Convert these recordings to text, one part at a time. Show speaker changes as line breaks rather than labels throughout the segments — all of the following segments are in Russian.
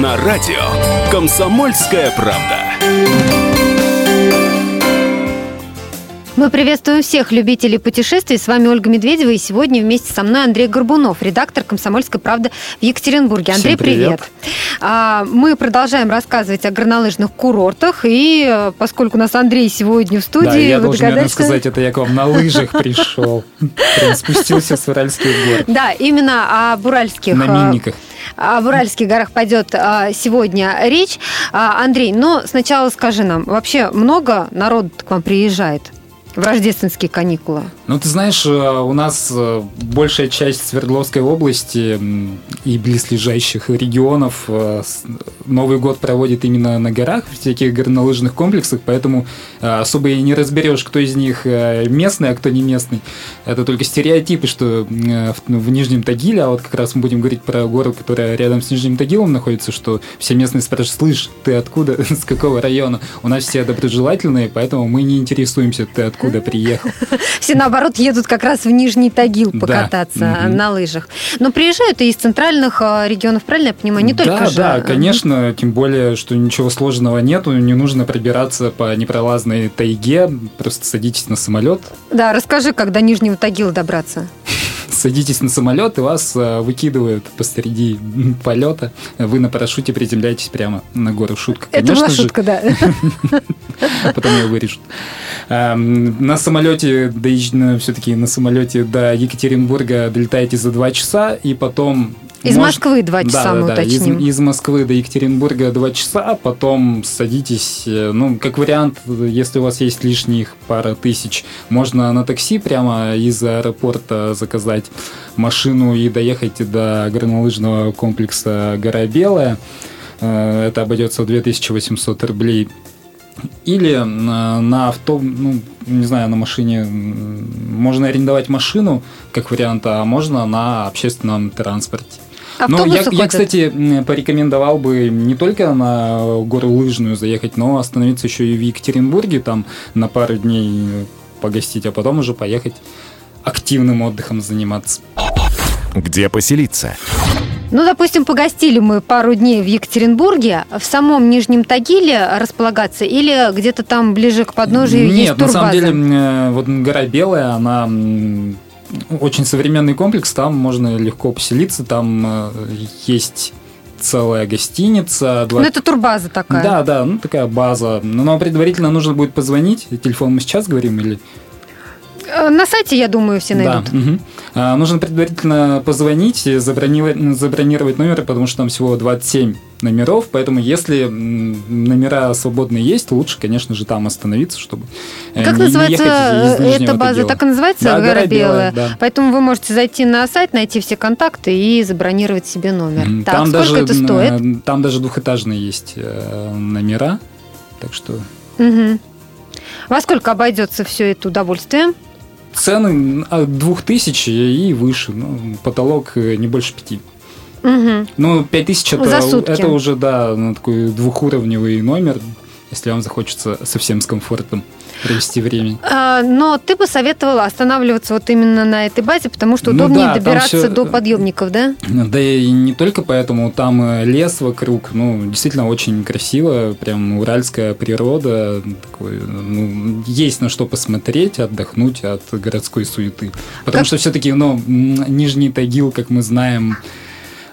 На радио «Комсомольская правда».
Мы приветствуем всех любителей путешествий. С вами Ольга Медведева. И сегодня вместе со мной Андрей Горбунов, редактор «Комсомольской правды» в Екатеринбурге. Андрей,
Всем привет.
привет. А, Мы продолжаем рассказывать о горнолыжных курортах. И э, поскольку у нас Андрей сегодня в студии,
Да, я
вы
должен, наверное, сказать, это я к вам на лыжах пришел. Спустился с Уральских гор.
Да, именно об уральских...
На
а,
минниках.
О Уральских горах пойдет а, сегодня речь. А, Андрей, но сначала скажи нам, вообще много народу к вам приезжает в рождественские каникулы?
Ну, ты знаешь, э, у нас э, большая часть Свердловской области и близлежащих регионов э, Новый год проводит именно на горах, в всяких горнолыжных комплексах, поэтому особо и не разберешь, кто из них местный, а кто не местный. Это только стереотипы, что э, в, Нижнем Тагиле, а вот как раз мы будем говорить про гору, которая рядом с Нижним Тагилом находится, что все местные спрашивают, слышь, ты откуда, с какого района? У нас все доброжелательные, поэтому мы не интересуемся, ты откуда приехал.
Все, наоборот, едут как раз в Нижний Тагил
Да.
покататься на лыжах. Но приезжают и из центральных э, регионов, правильно я понимаю? Не
да,
только же.
да, конечно, тем более, что ничего сложного нету, не нужно пробираться по непролазной тайге, просто садитесь на самолет,
Да, расскажи, как до Нижнего Тагила добраться.
садитесь на самолет и вас э, выкидывают посреди полета, вы на парашюте приземляетесь прямо на гору. Шутка,
Это
конечно
была
же,
шутка, да.
потом ее вырежут. Эм, На самолете, все-таки на самолете до Екатеринбурга долетаете за два часа, и потом...
Из
мож-
Москвы два часа
да,
мы
да, да, из,
уточним.
из Москвы до Екатеринбурга два часа, а потом садитесь, э, ну, как вариант, если у вас есть лишних пара тысяч, можно на такси прямо из аэропорта заказать машину и доехать до горнолыжного комплекса «Гора Белая». Э, Это обойдется в 2800 рублей. Или на, авто, ну, не знаю, на машине можно арендовать машину, как вариант, а можно на общественном транспорте. Но
Автобусы
я, я, кстати, порекомендовал бы не только на гору Лыжную заехать, но остановиться еще и в Екатеринбурге, там на пару дней э, погостить, а потом уже поехать активным отдыхом заниматься.
Где поселиться?
Ну, допустим, погостили мы пару дней в Екатеринбурге, в самом Нижнем Тагиле располагаться или где-то там ближе к подножию есть
Нет, на
турбаза?
самом деле, м, вот гора Белая, она очень современный комплекс, там можно легко поселиться, там э, есть целая гостиница. два-
Ну, это турбаза такая.
Да, да, ну такая база. Но предварительно нужно будет позвонить. Телефон мы сейчас говорим или
Э, На сайте, я думаю, все найдут.
Да. мгм. А, нужно предварительно позвонить, забронировать, забронировать номер, потому что там всего 27 номеров, поэтому если номера свободные есть, лучше, конечно же, там остановиться, чтобы э,
Как
не- не
называется
Нижнего
эта база? Так и называется
Да,
«Гора
«Гора
Белая».
Белая», да.
Поэтому вы можете зайти на сайт, найти все контакты и забронировать себе номер. Так,
там
сколько
даже,
это стоит?
Там даже двухэтажные есть э, номера, так что
Мгм. Во сколько обойдется все это удовольствие?
цены от двух тысяч и выше, ну, потолок э, не больше пяти.
Мгм.
Ну, 5000 это,
За сутки.
это уже, да, ну, такой двухуровневый номер, если вам захочется совсем с комфортом провести время.
А, Но ты бы советовала останавливаться вот именно на этой базе, потому что
Ну
удобнее
да,
добираться
всё-
до подъемников, да?
Да и не только поэтому, там э, лес вокруг, ну, действительно очень красиво, прям уральская природа, такой, ну, есть на что посмотреть, отдохнуть от городской суеты. Потому
Как-
что все-таки, ну, Нижний Тагил, как мы знаем,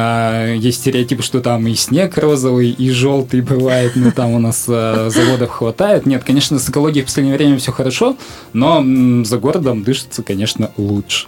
а, есть стереотип, что там и снег розовый, и желтый бывает, но там у нас а, заводов хватает. Нет, конечно, с экологией в последнее время все хорошо, но м, за городом дышится, конечно, лучше.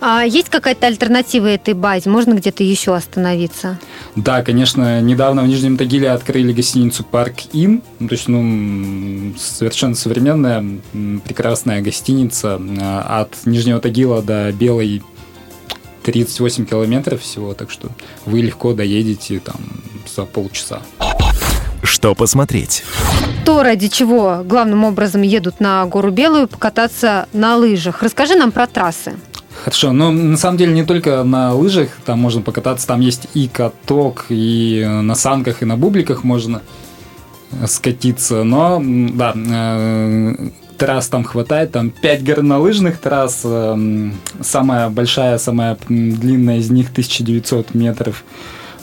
А есть какая-то альтернатива этой базе? Можно где-то еще остановиться?
Да, конечно, недавно в Нижнем Тагиле открыли гостиницу Парк Ин. Ну, то есть, ну, совершенно современная, прекрасная гостиница. А, От Нижнего Тагила до Белой 38 километров всего, так что вы легко доедете там за полчаса.
Что посмотреть?
То, ради чего главным образом едут на гору Белую покататься на лыжах. Расскажи нам про трассы.
Хорошо, но на самом деле не только на лыжах там можно покататься, там есть и каток, и на санках, и на бубликах можно скатиться, но да, э, трасс там хватает, там 5 горнолыжных трасс, э, м, самая большая, самая длинная из них 1900 метров.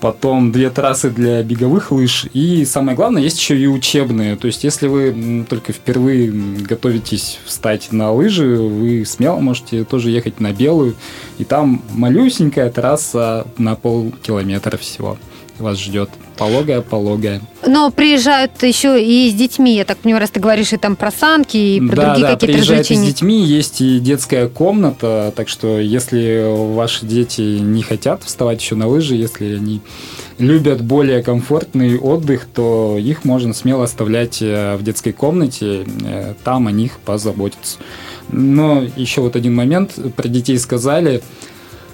Потом две трассы для беговых лыж, и самое главное, есть еще и учебные. То есть, если вы только впервые готовитесь встать на лыжи, вы смело можете тоже ехать на белую, и там малюсенькая трасса на полкилометра всего вас ждет. Пологая, пологая.
Но приезжают еще и с детьми, я так понимаю, раз ты говоришь и там про санки, и про
да,
другие
да,
какие-то
приезжают
развлечения.
с детьми, есть и детская комната, так что если ваши дети не хотят вставать еще на лыжи, если они любят более комфортный отдых, то их можно смело оставлять э, в детской комнате, э, там о них позаботятся. Но еще вот один момент, про детей сказали,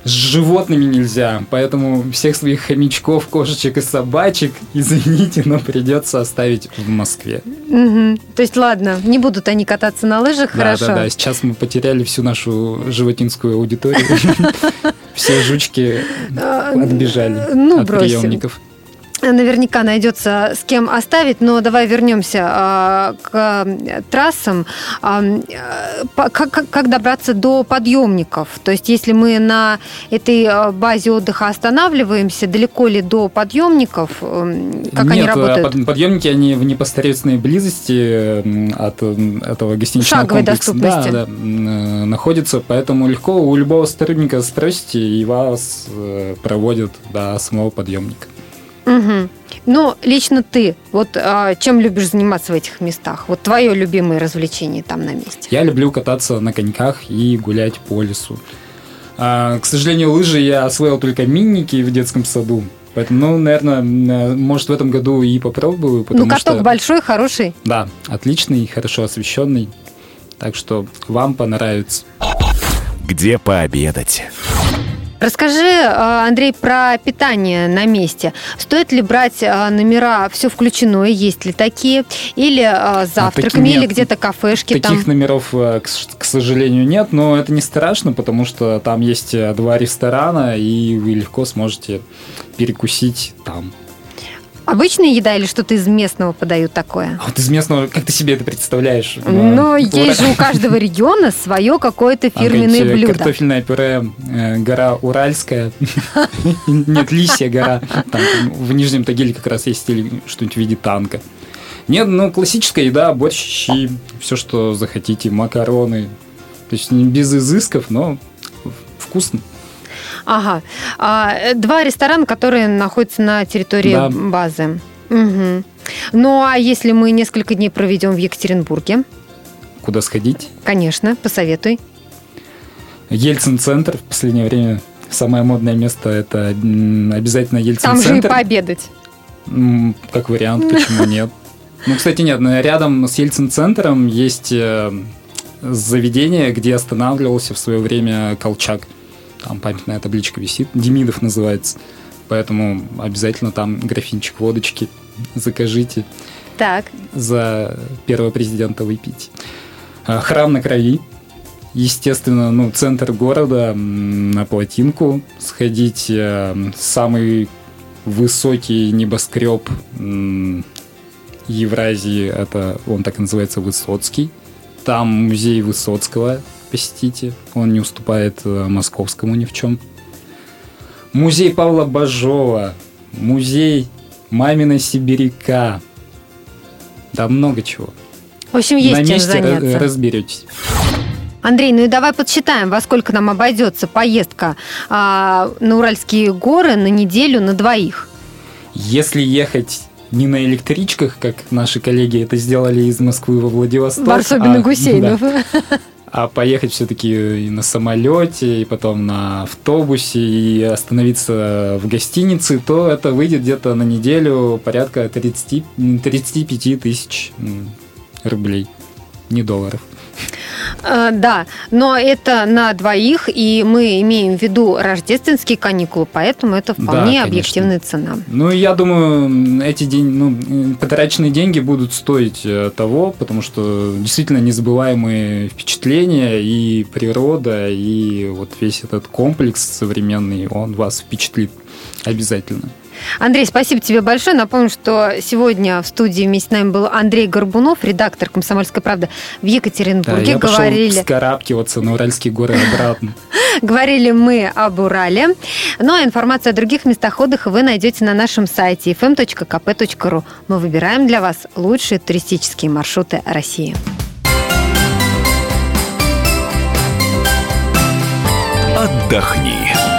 с животными нельзя, поэтому всех своих хомячков, кошечек и собачек, извините, но придется оставить в Москве.
Мгм. То есть, ладно, не будут они кататься на лыжах,
Да,
хорошо.
да, да. Сейчас мы потеряли всю нашу животинскую аудиторию. Все жучки отбежали
ну,
от приемников.
Наверняка найдется с кем оставить, но давай вернемся а, к э, трассам. А, э, как, как- как добраться до подъемников? То есть, если мы на этой э, базе отдыха останавливаемся, далеко ли до подъемников? Эм, Как они
Нет,
работают?
под- подъемники, они в непосредственной близости от этого гостиничного
Шаговой
комплекса.
доступности.
Да, да, э, находятся, поэтому легко у любого сотрудника спросите, и вас э, проводят до самого подъемника.
Мгм. Но лично ты, вот а, чем любишь заниматься в этих местах? Вот твое любимое развлечение там на месте?
Я люблю кататься на коньках и гулять по лесу. А, к сожалению, лыжи я освоил только минники в детском саду. Поэтому, ну, наверное, может, в этом году и попробую,
ну, каток
что...
большой, хороший.
Да, отличный, хорошо освещенный. Так что вам понравится.
Где пообедать?
Расскажи, а, Андрей, про питание на месте. Стоит ли брать а, номера все включено, есть ли такие? Или с завтраками,
нет.
или где-то кафешки
Таких
там?
номеров, э, к, сожалению, нет, но это не страшно, потому что там есть э, два ресторана, и вы легко сможете перекусить там.
Обычная еда или что-то из местного подают такое?
А вот из местного, как ты себе это представляешь?
Ну, есть же у каждого региона свое какое-то фирменное блюдо.
Картофельное пюре, э, гора Уральская. Нет, Лисья гора. В Нижнем Тагиле как раз есть что-нибудь в виде танка. Нет, ну, классическая еда, борщ, щи, все, что захотите, макароны. То есть без изысков, но вкусно.
Ага. А, э, два ресторана, которые находятся на территории
Да.
базы. Мгм. Ну, а если мы несколько дней проведем в Екатеринбурге?
Куда сходить?
Конечно, посоветуй.
Ельцин-центр в последнее время самое модное место это обязательно
Там же и
Ельцин-центр.
пообедать.
Как вариант, почему нет? Ну, кстати, нет, рядом с Ельцин-центром есть э, заведение, где останавливался в свое время Колчак. Там памятная табличка висит, Демидов называется. Поэтому обязательно там графинчик водочки закажите
Так.
за первого президента выпить. А, Храм на крови. Естественно, ну, центр города, на плотинку сходить. э, Самый высокий небоскреб Евразии, это он так и называется Высоцкий. Там музей Высоцкого посетите. Он не уступает э, московскому ни в чем. Музей Павла Бажова. Музей Мамина Сибиряка. Да много чего.
В общем, есть
На
чем
месте
заняться.
разберетесь.
Андрей, ну и давай подсчитаем, во сколько нам обойдется поездка а, на Уральские горы на неделю на двоих.
Если ехать не на электричках, как наши коллеги это сделали из Москвы во Владивосток,
и
а,
Гусейнов.
да, а поехать все-таки на самолете, и потом на автобусе, и остановиться в гостинице, то это выйдет где-то на неделю порядка 30, м, 35 тысяч рублей, не долларов.
А, Да, но это на двоих, и мы имеем в виду рождественские каникулы, поэтому это
Да,
вполне
конечно.
объективная цена.
Ну, я думаю, эти день, ну, потраченные деньги будут стоить э, того, потому что действительно незабываемые впечатления и природа, и вот весь этот комплекс современный, он вас впечатлит обязательно.
Андрей, спасибо тебе большое. Напомню, что сегодня в студии вместе с нами был Андрей Горбунов, редактор «Комсомольской правды» в Екатеринбурге.
Да, я
говорили...
пошел скарабкиваться на Уральские горы обратно.
Говорили мы об Урале. Ну, а информацию о других местах отдыха вы найдете на нашем сайте fm.kp.ru. Мы выбираем для вас лучшие туристические маршруты России.
Отдохни.